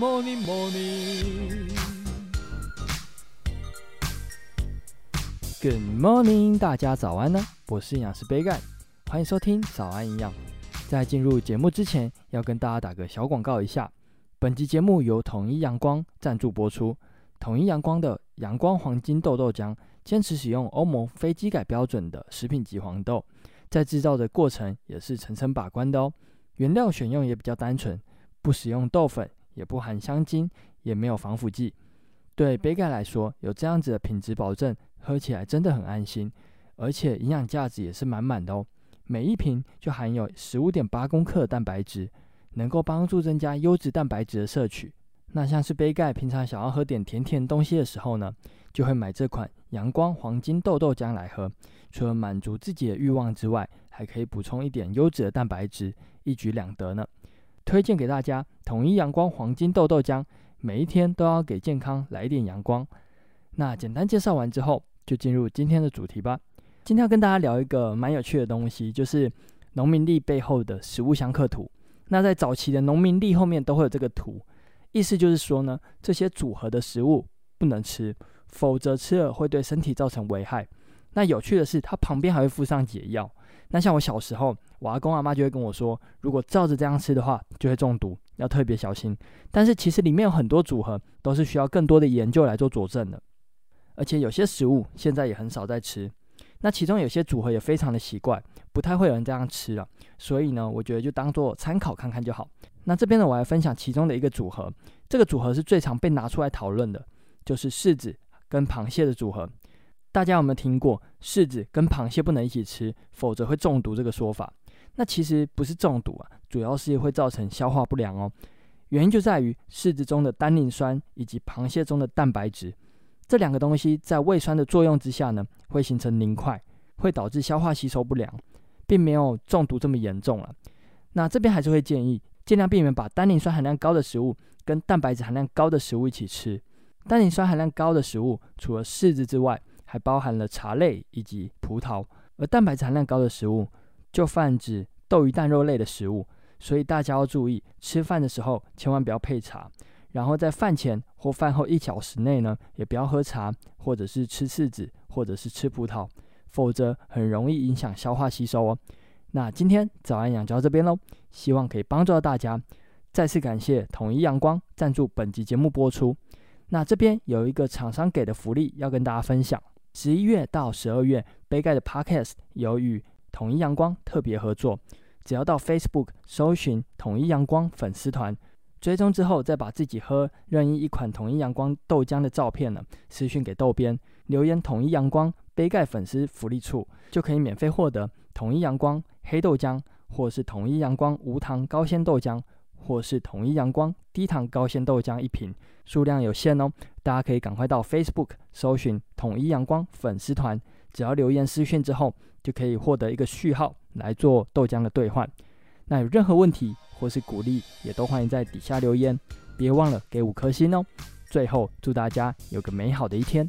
morning, morning. Good morning，大家早安呢！我是营养师杯盖，欢迎收听早安营养。在进入节目之前，要跟大家打个小广告一下。本集节目由统一阳光赞助播出。统一阳光的阳光黄金豆豆浆，坚持使用欧盟非基改标准的食品级黄豆，在制造的过程也是层层把关的哦。原料选用也比较单纯，不使用豆粉，也不含香精，也没有防腐剂。对杯盖来说，有这样子的品质保证，喝起来真的很安心，而且营养价值也是满满的哦。每一瓶就含有十五点八公克的蛋白质，能够帮助增加优质蛋白质的摄取。那像是杯盖平常想要喝点甜甜东西的时候呢，就会买这款阳光黄金豆豆浆来喝。除了满足自己的欲望之外，还可以补充一点优质的蛋白质。一举两得呢，推荐给大家统一阳光黄金豆豆浆，每一天都要给健康来一点阳光。那简单介绍完之后，就进入今天的主题吧。今天要跟大家聊一个蛮有趣的东西，就是农民历背后的食物相克图。那在早期的农民历后面都会有这个图，意思就是说呢，这些组合的食物不能吃，否则吃了会对身体造成危害。那有趣的是，它旁边还会附上解药。那像我小时候，我阿公阿妈就会跟我说，如果照着这样吃的话，就会中毒，要特别小心。但是其实里面有很多组合都是需要更多的研究来做佐证的，而且有些食物现在也很少在吃。那其中有些组合也非常的奇怪，不太会有人这样吃了。所以呢，我觉得就当做参考看看就好。那这边呢，我来分享其中的一个组合，这个组合是最常被拿出来讨论的，就是柿子跟螃蟹的组合。大家有没有听过柿子跟螃蟹不能一起吃，否则会中毒这个说法？那其实不是中毒啊，主要是会造成消化不良哦。原因就在于柿子中的单宁酸以及螃蟹中的蛋白质这两个东西在胃酸的作用之下呢，会形成凝块，会导致消化吸收不良，并没有中毒这么严重了。那这边还是会建议尽量避免把单宁酸含量高的食物跟蛋白质含量高的食物一起吃。单宁酸含量高的食物除了柿子之外，还包含了茶类以及葡萄，而蛋白质含量高的食物就泛指豆鱼蛋肉类的食物，所以大家要注意，吃饭的时候千万不要配茶，然后在饭前或饭后一小时内呢，也不要喝茶，或者是吃柿子，或者是吃葡萄，否则很容易影响消化吸收哦。那今天早安养就到这边喽，希望可以帮助到大家。再次感谢统一阳光赞助本集节目播出。那这边有一个厂商给的福利要跟大家分享。十一月到十二月，杯盖的 Podcast 有与统一阳光特别合作。只要到 Facebook 搜寻“统一阳光粉丝团”，追踪之后，再把自己喝任意一款统一阳光豆浆的照片呢，私讯给豆编，留言“统一阳光杯盖粉丝福利处”，就可以免费获得统一阳光黑豆浆，或是统一阳光无糖高纤豆浆。或是统一阳光低糖高纤豆浆一瓶，数量有限哦，大家可以赶快到 Facebook 搜寻统一阳光粉丝团，只要留言私讯之后，就可以获得一个序号来做豆浆的兑换。那有任何问题或是鼓励，也都欢迎在底下留言，别忘了给五颗星哦。最后，祝大家有个美好的一天。